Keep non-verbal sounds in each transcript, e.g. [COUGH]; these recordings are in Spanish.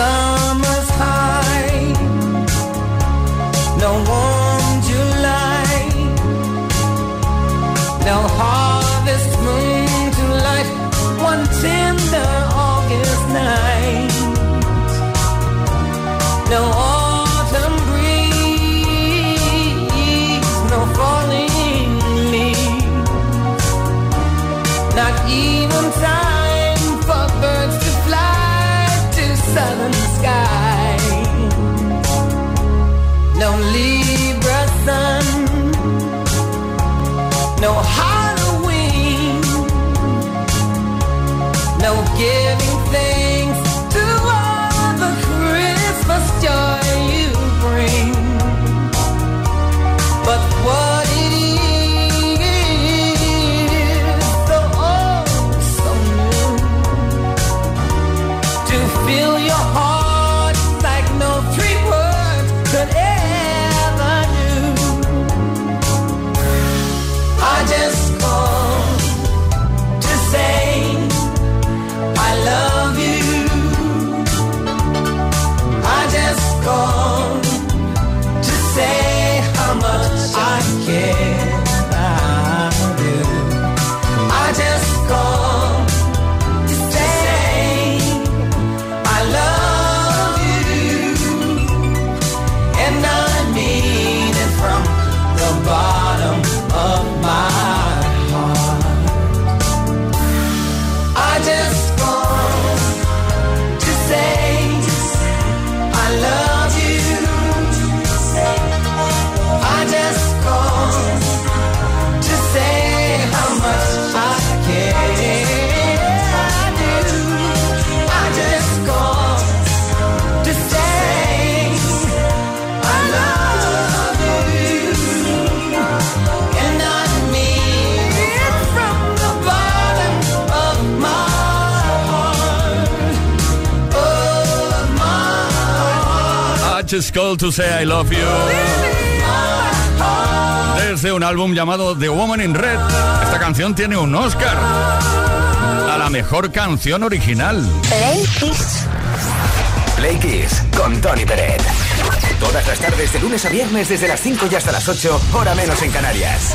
No heart. I just called to say I love you. Desde un álbum llamado The Woman in Red. Esta canción tiene un Oscar a la mejor canción original. Play Kiss. Play Kiss con Tony Peret. Todas las tardes de lunes a viernes desde las 5 y hasta las 8, hora menos en Canarias.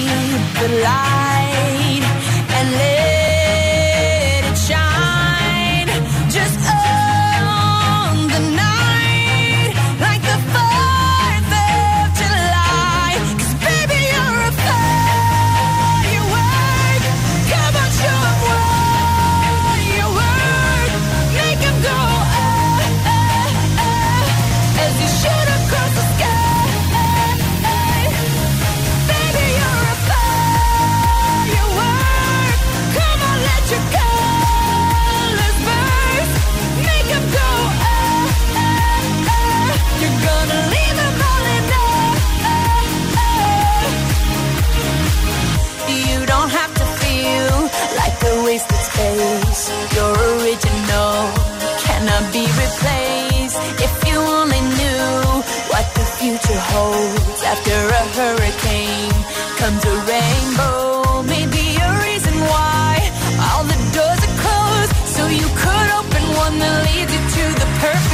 the light You're original, cannot be replaced. If you only knew what the future holds after a hurricane comes a rainbow. Maybe a reason why all the doors are closed, so you could open one that leads you to the perfect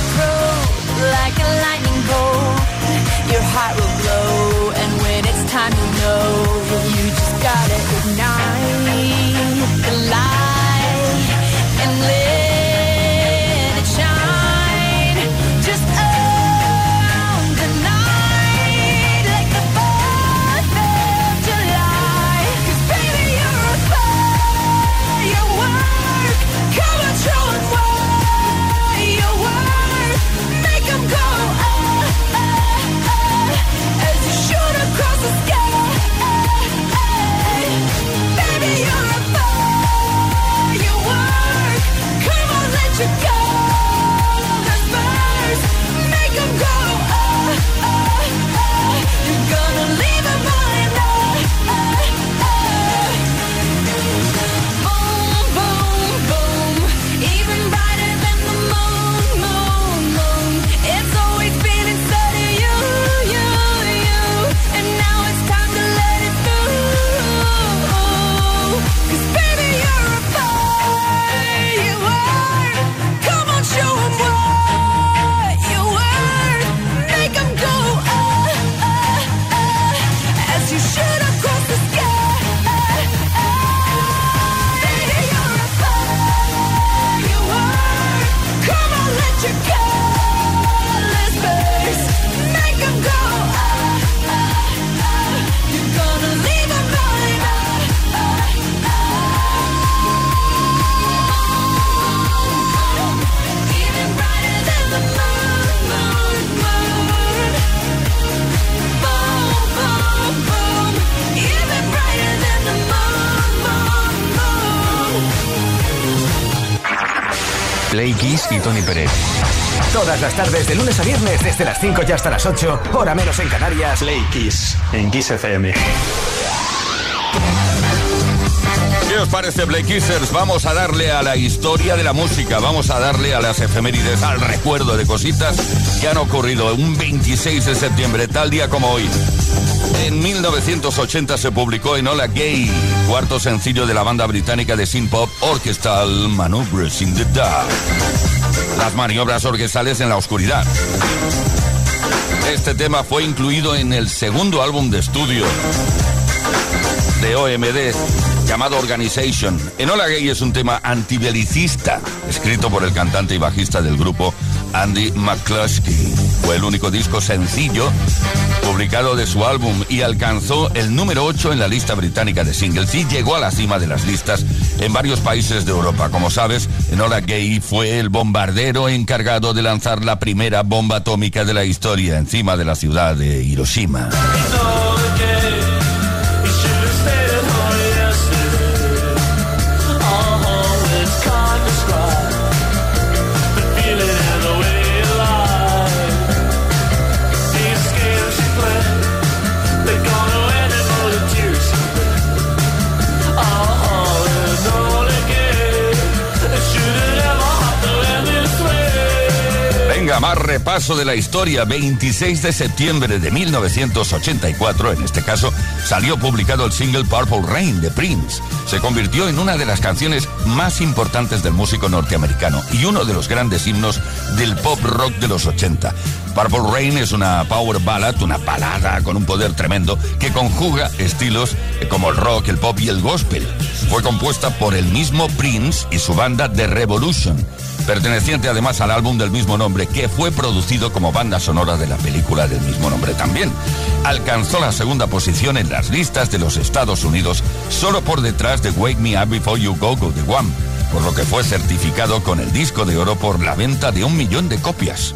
y Tony Pérez. Todas las tardes, de lunes a viernes, desde las 5 y hasta las 8, hora menos en Canarias. Play Kiss en Kiss FM. ¿Qué os parece, Play Kissers? Vamos a darle a la historia de la música, vamos a darle a las efemérides, al recuerdo de cositas que han ocurrido un 26 de septiembre, tal día como hoy. En 1980 se publicó Enola Gay, cuarto sencillo de la banda británica de synth pop Orchestral Maneuvers in the Dark. Las maniobras orquestales en la oscuridad. Este tema fue incluido en el segundo álbum de estudio de OMD llamado Organization. Enola Gay es un tema antibelicista, escrito por el cantante y bajista del grupo Andy McCluskey. Fue el único disco sencillo publicado de su álbum y alcanzó el número 8 en la lista británica de singles y llegó a la cima de las listas en varios países de Europa. Como sabes, Enola Gay fue el bombardero encargado de lanzar la primera bomba atómica de la historia encima de la ciudad de Hiroshima. Repaso de la historia, 26 de septiembre de 1984, en este caso, salió publicado el single Purple Rain de Prince. Se convirtió en una de las canciones más importantes del músico norteamericano y uno de los grandes himnos del pop rock de los 80. Purple Rain es una power ballad, una balada con un poder tremendo que conjuga estilos como el rock, el pop y el gospel. Fue compuesta por el mismo Prince y su banda The Revolution, perteneciente además al álbum del mismo nombre que fue producido como banda sonora de la película del mismo nombre también. Alcanzó la segunda posición en las listas de los Estados Unidos solo por detrás de Wake Me Up Before You Go Go The One, por lo que fue certificado con el disco de oro por la venta de un millón de copias.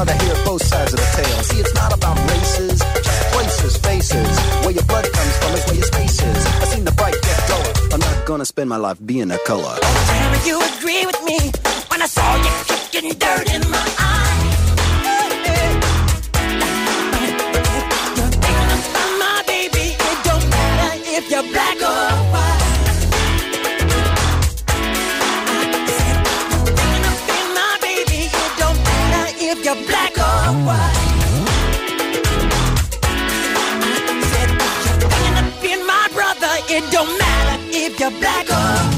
I'd rather hear both sides of the tale. See, it's not about races, just places, faces. Where your blood comes from is where your space is. I seen the bright get duller. I'm not gonna spend my life being a color. Tell me you agree with me when I saw you kicking dirt in my eye. Black or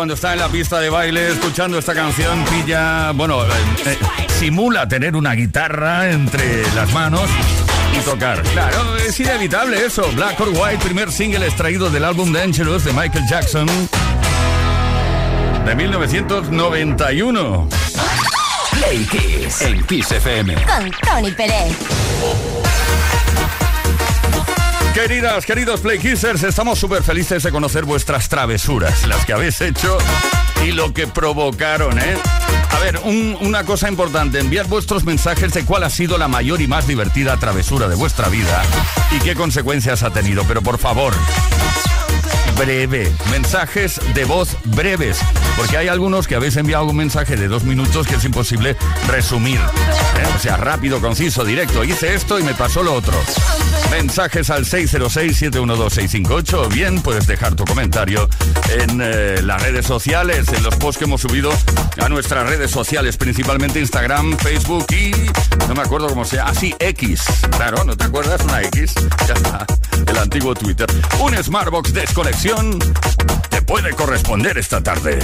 cuando está en la pista de baile escuchando esta canción pilla, bueno, eh, eh, simula tener una guitarra entre las manos y tocar. Claro, es inevitable eso. Black or White, primer single extraído del álbum Dangerous de Michael Jackson de 1991. Play Kiss en Kiss FM. Con Tony Pérez. Queridas, queridos Play Kissers, estamos súper felices de conocer vuestras travesuras, las que habéis hecho y lo que provocaron, ¿eh? A ver, un- una cosa importante, enviad vuestros mensajes de cuál ha sido la mayor y más divertida travesura de vuestra vida y qué consecuencias ha tenido, pero por favor, breve, mensajes de voz breves, porque hay algunos que habéis enviado un mensaje de dos minutos que es imposible resumir. ¿eh? O sea, rápido, conciso, directo. Hice esto y me pasó lo otro. Mensajes al 606-712-658 o bien puedes dejar tu comentario en eh, las redes sociales, en los posts que hemos subido a nuestras redes sociales, principalmente Instagram, Facebook y no me acuerdo cómo sea, así X. Claro, ¿no te acuerdas? Una X. [LAUGHS] El antiguo Twitter. Un Smartbox Desconexión te puede corresponder esta tarde.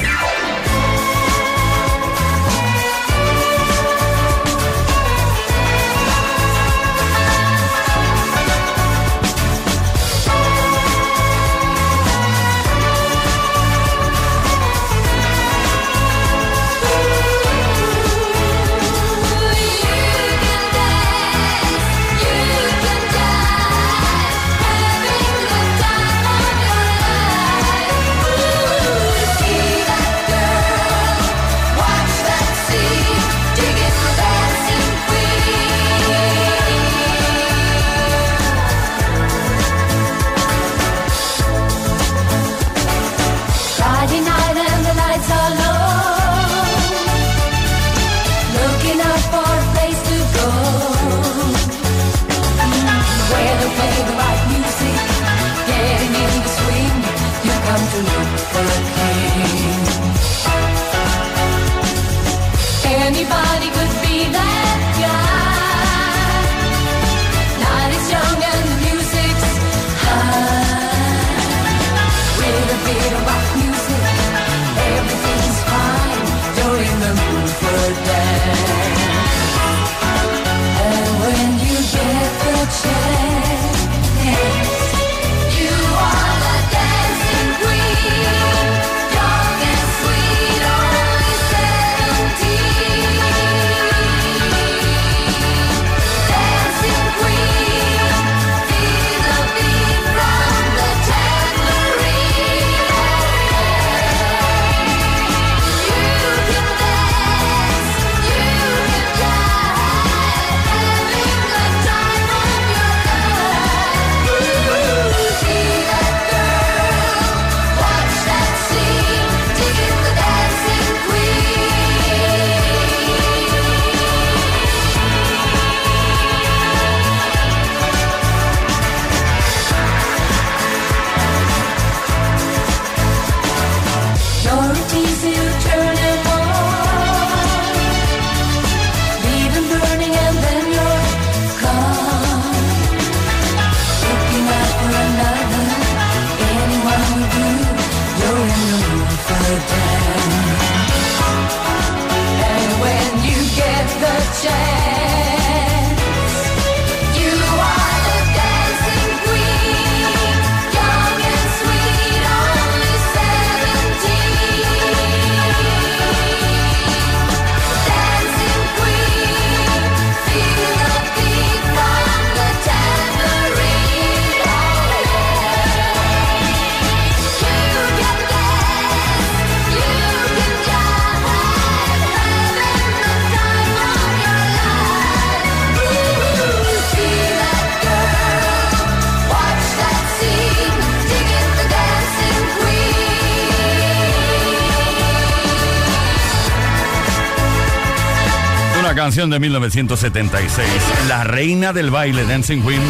Canción de 1976, La reina del baile, Dancing Queen.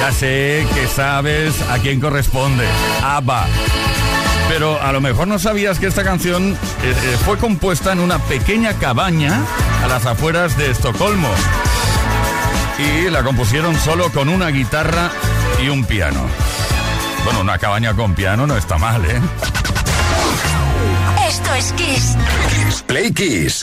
Ya sé que sabes a quién corresponde, ABBA. Pero a lo mejor no sabías que esta canción eh, eh, fue compuesta en una pequeña cabaña a las afueras de Estocolmo. Y la compusieron solo con una guitarra y un piano. Bueno, una cabaña con piano no está mal, ¿eh? Esto es Kiss. Play Kiss.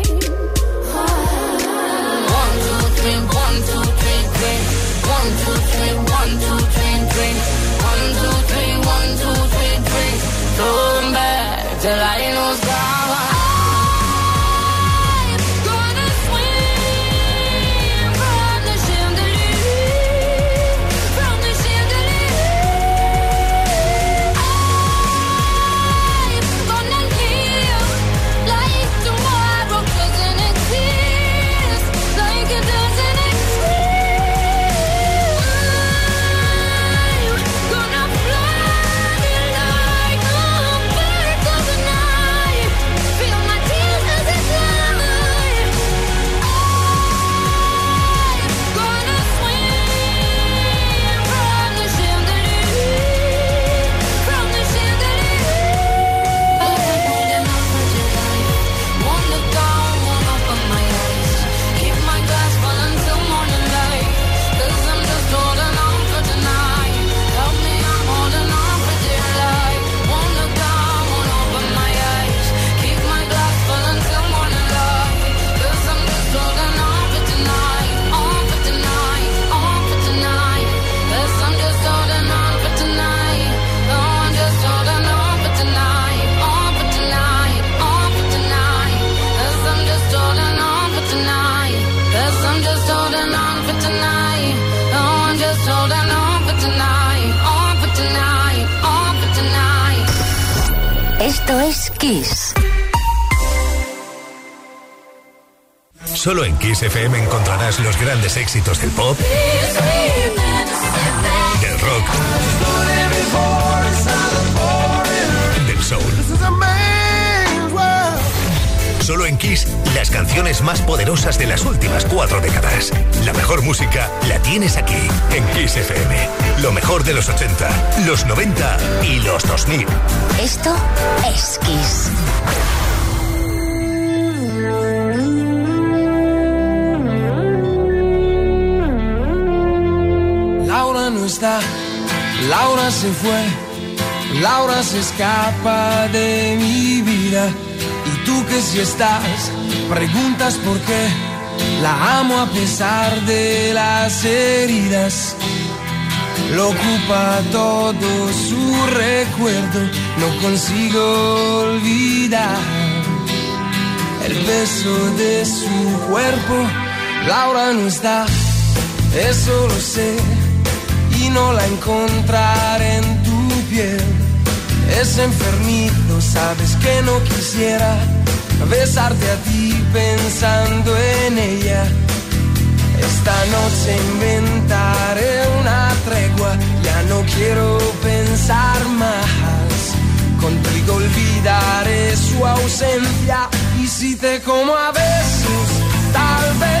Esto es Kiss. Solo en Kiss FM encontrarás los grandes éxitos del pop, del rock, Solo en Kiss, las canciones más poderosas de las últimas cuatro décadas. La mejor música la tienes aquí, en Kiss FM. Lo mejor de los 80, los 90 y los 2000. Esto es Kiss. Laura no está, Laura se fue, Laura se escapa de mi vida. Tú que si estás, preguntas por qué. La amo a pesar de las heridas. lo ocupa todo su recuerdo, no consigo olvidar el beso de su cuerpo. Laura no está, eso lo sé, y no la encontraré en tu piel. Es enfermito, sabes que no quisiera besarte a ti pensando en ella. Esta noche inventaré una tregua, ya no quiero pensar más. Contigo olvidaré su ausencia. Y si te como a besos, tal vez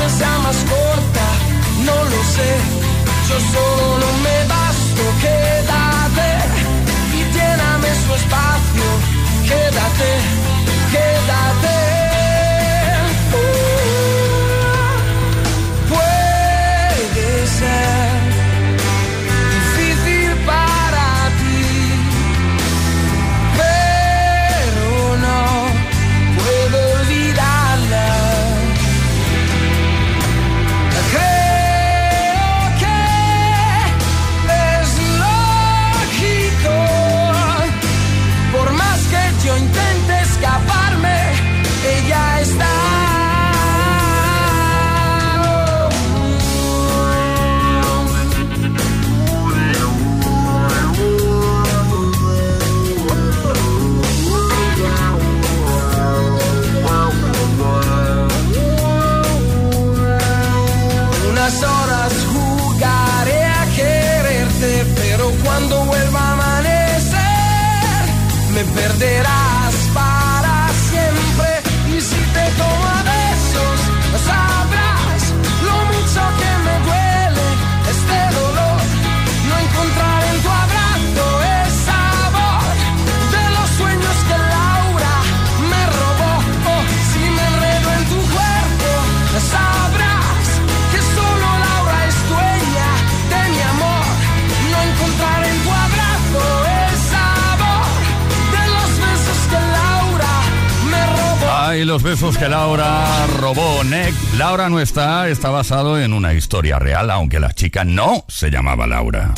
noche sea más corta, no lo sé. Yo solo me basto, quédate y lléname su espacio. Quédate. Laura no está, está basado en una historia real, aunque la chica no se llamaba Laura.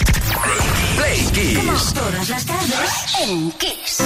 Play Kiss. Todas las tardes en Kiss.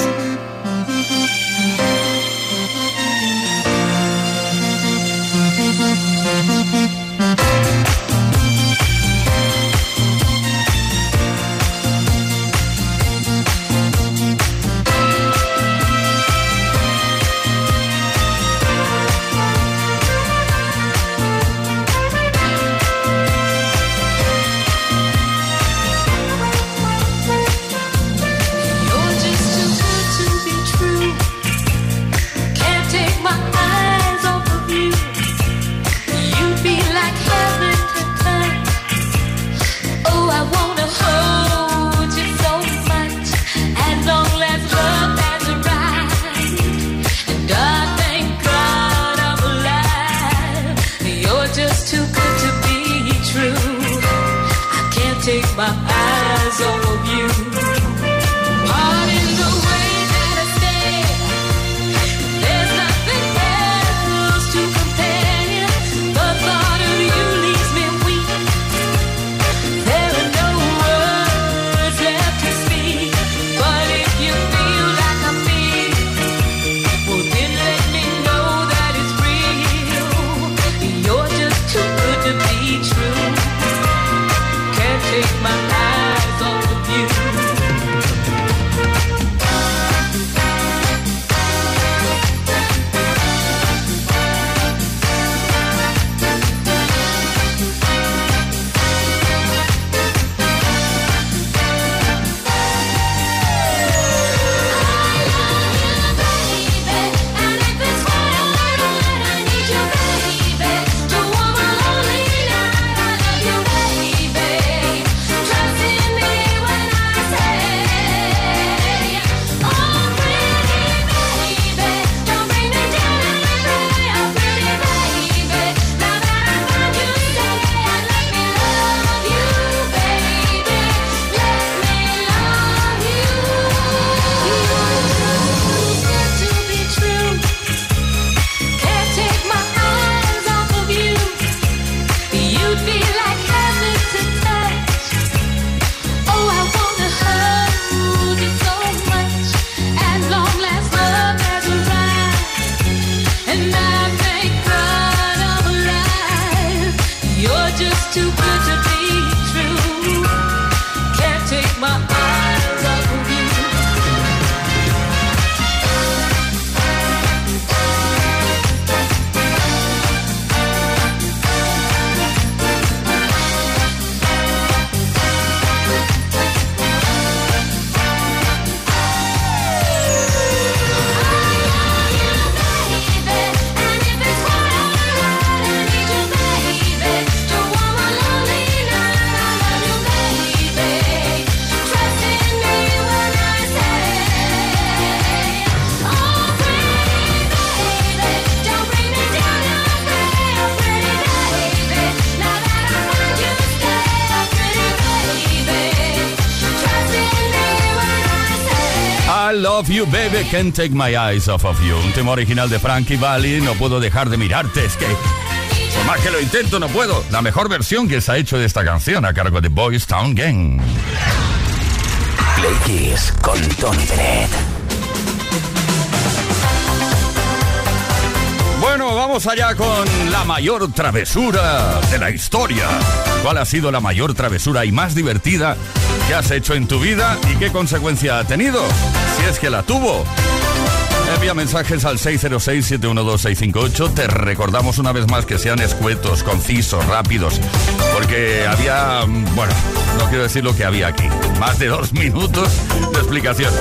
Can't take my eyes off of you. Un tema original de Frankie Valli, no puedo dejar de mirarte, es que... Por más que lo intento, no puedo. La mejor versión que se ha hecho de esta canción a cargo de Boys Town Gang. Play Kiss con Tony Bennett. Bueno, vamos allá con la mayor travesura de la historia. ¿Cuál ha sido la mayor travesura y más divertida que has hecho en tu vida y qué consecuencia ha tenido? Si es que la tuvo. Envía mensajes al 606-712-658. Te recordamos una vez más que sean escuetos, concisos, rápidos. Porque había, mm, bueno, no quiero decir lo que había aquí. Más de dos minutos de explicación.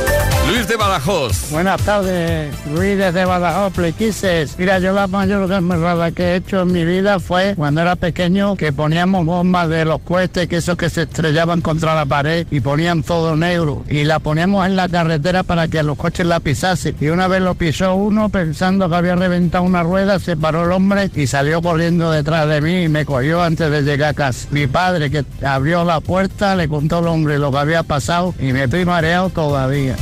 Luis de Badajoz. Buenas tardes, Luis desde Badajoz, Plequises. Mira, yo la mayor rara que he hecho en mi vida fue cuando era pequeño que poníamos bombas de los cohetes, que esos que se estrellaban contra la pared y ponían todo negro. Y la poníamos en la carretera para que los coches la pisasen. Y una vez lo pisó uno pensando que había reventado una rueda, se paró el hombre y salió corriendo detrás de mí y me cogió antes de llegar a casa. Mi padre que abrió la puerta le contó al hombre lo que había pasado y me estoy mareado todavía.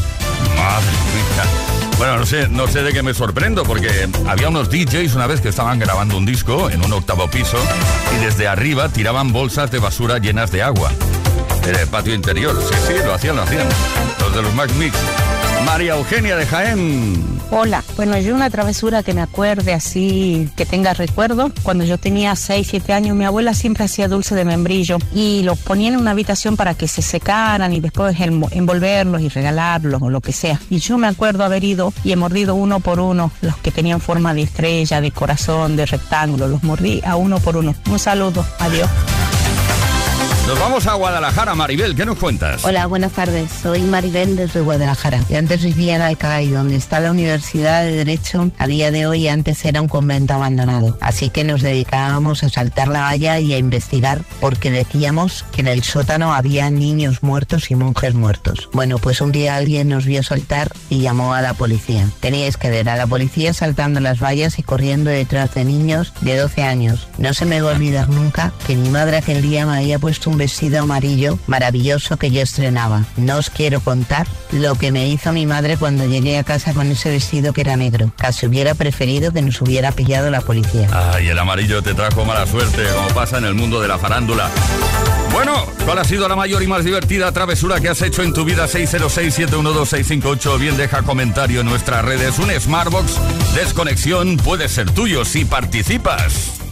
Madre mía. Bueno, no sé, no sé de qué me sorprendo, porque había unos DJs una vez que estaban grabando un disco en un octavo piso y desde arriba tiraban bolsas de basura llenas de agua. En el patio interior. Sí, sí, lo hacían, lo hacían. Los de los Mac Mix. María Eugenia de Jaén. Hola, bueno, yo una travesura que me acuerde así, que tenga recuerdo. Cuando yo tenía 6, 7 años, mi abuela siempre hacía dulce de membrillo y los ponía en una habitación para que se secaran y después envolverlos y regalarlos o lo que sea. Y yo me acuerdo haber ido y he mordido uno por uno los que tenían forma de estrella, de corazón, de rectángulo. Los mordí a uno por uno. Un saludo, adiós. Nos vamos a Guadalajara, Maribel, ¿qué nos cuentas? Hola, buenas tardes. Soy Maribel desde Guadalajara. Y antes vivía en Alcalá, donde está la Universidad de Derecho. A día de hoy antes era un convento abandonado. Así que nos dedicábamos a saltar la valla y a investigar porque decíamos que en el sótano había niños muertos y monjes muertos. Bueno, pues un día alguien nos vio saltar y llamó a la policía. Teníais que ver a la policía saltando las vallas y corriendo detrás de niños de 12 años. No se me va a olvidar nunca que mi madre aquel día me había puesto un vestido amarillo maravilloso que yo estrenaba. No os quiero contar lo que me hizo mi madre cuando llegué a casa con ese vestido que era negro. Casi hubiera preferido que nos hubiera pillado la policía. Ay, el amarillo te trajo mala suerte, como pasa en el mundo de la farándula. Bueno, ¿cuál ha sido la mayor y más divertida travesura que has hecho en tu vida? 606-712-658. Bien, deja comentario en nuestras redes. Un Smartbox Desconexión puede ser tuyo si participas.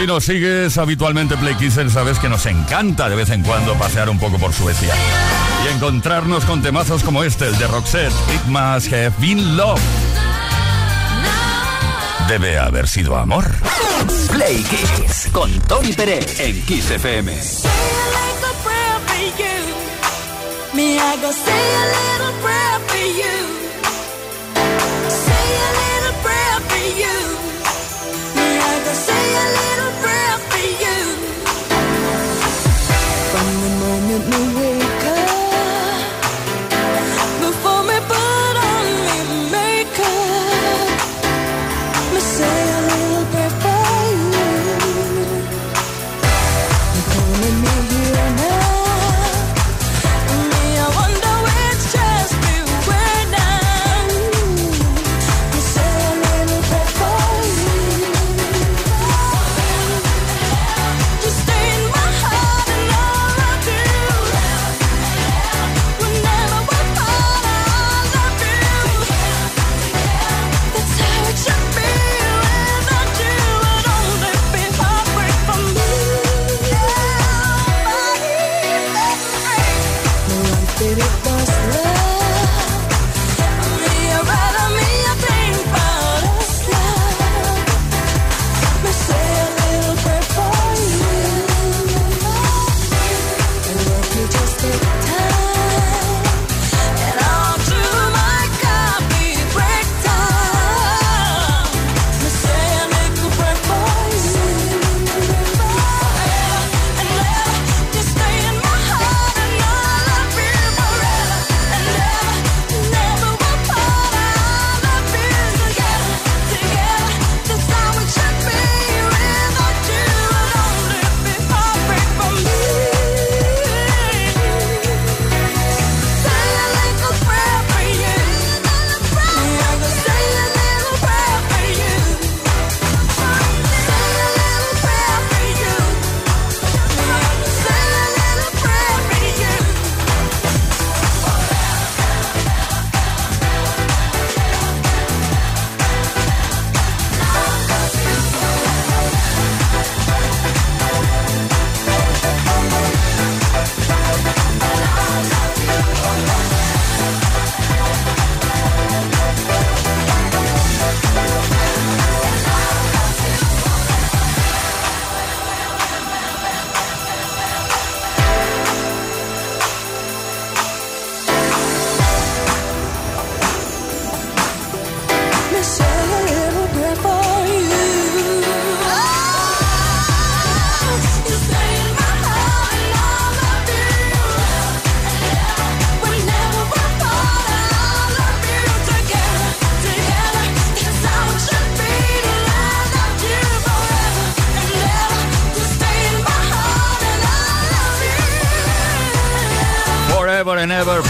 Si nos sigues habitualmente Play Kisser, sabes que nos encanta de vez en cuando pasear un poco por Suecia y encontrarnos con temazos como este, el de Roxette, It Must Have Been Love. Debe haber sido amor. Play Kiss con Tony Pérez en Kiss FM. Me, I go say a little prayer for you.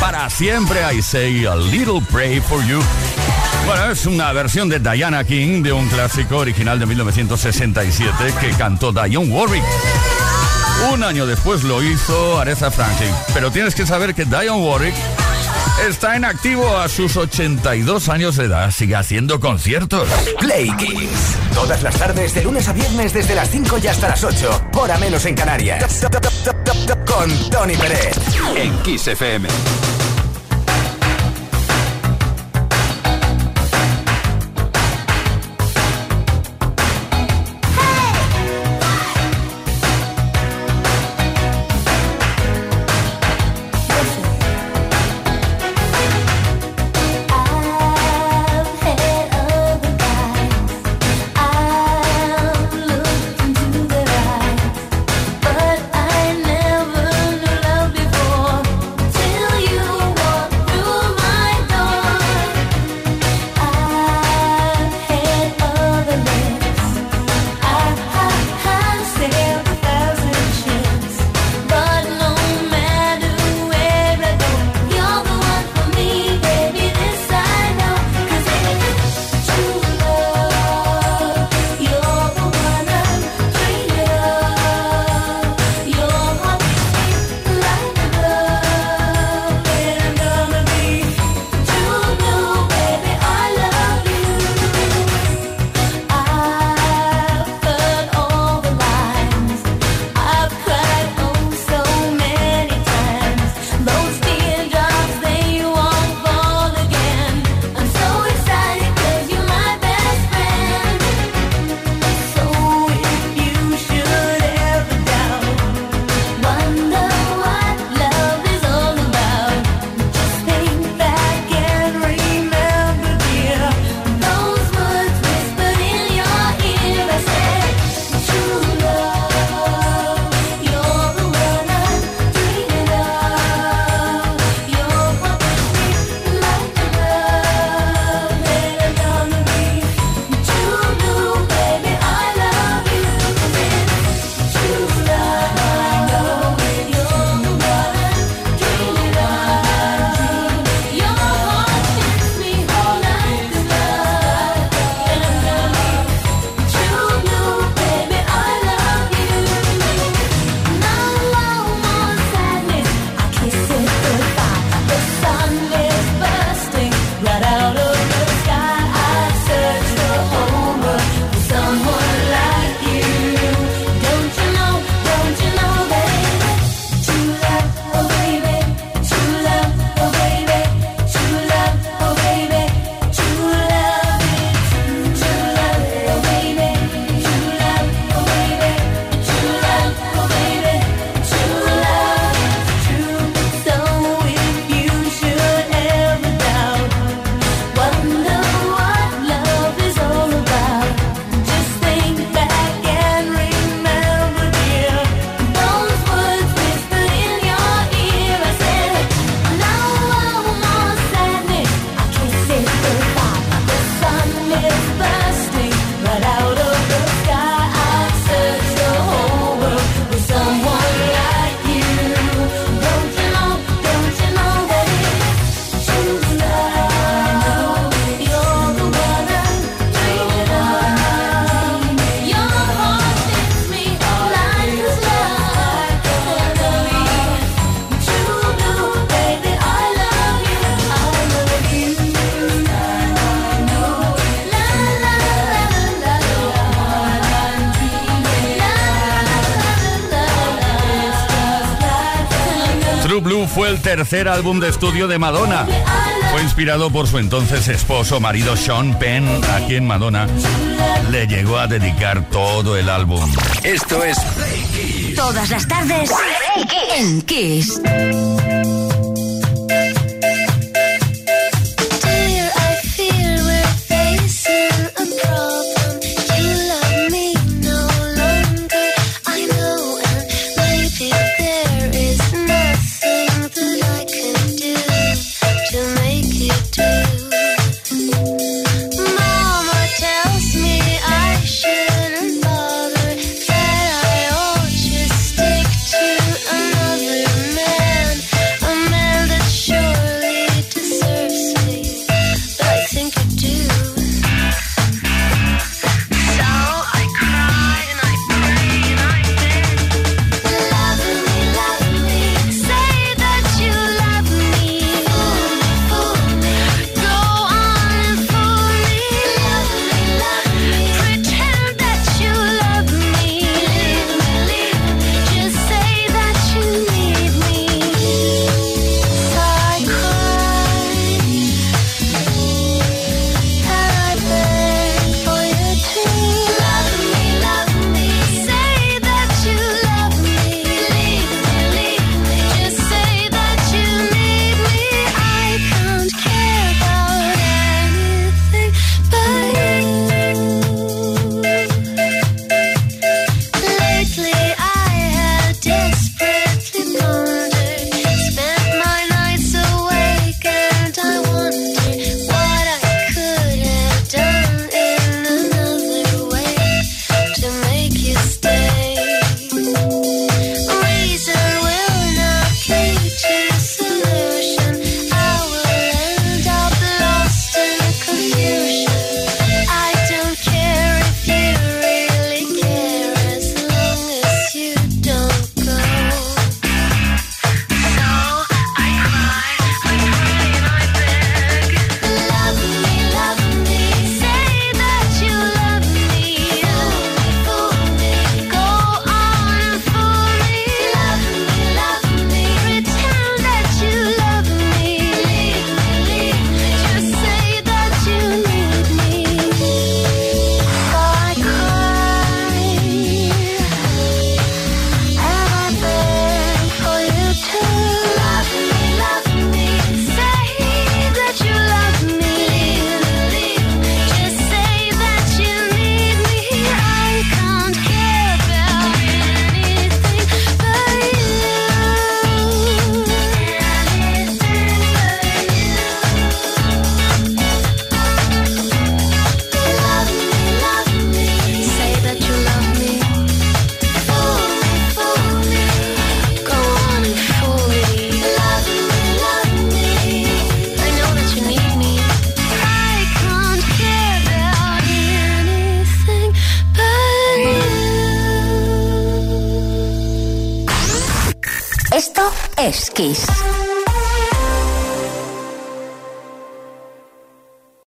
Para siempre, I say a little pray for you. Bueno, es una versión de Diana King de un clásico original de 1967 que cantó Dionne Warwick. Un año después lo hizo Aretha Franklin. Pero tienes que saber que Dionne Warwick está en activo a sus 82 años de edad. Sigue haciendo conciertos. Play Kiss. Todas las tardes, de lunes a viernes, desde las 5 y hasta las 8. Hora menos en Canarias. Con Tony Pérez. En Kiss FM. tercer álbum de estudio de Madonna. Fue inspirado por su entonces esposo, marido Sean Penn, a quien Madonna le llegó a dedicar todo el álbum. Esto es Todas las tardes en Kiss.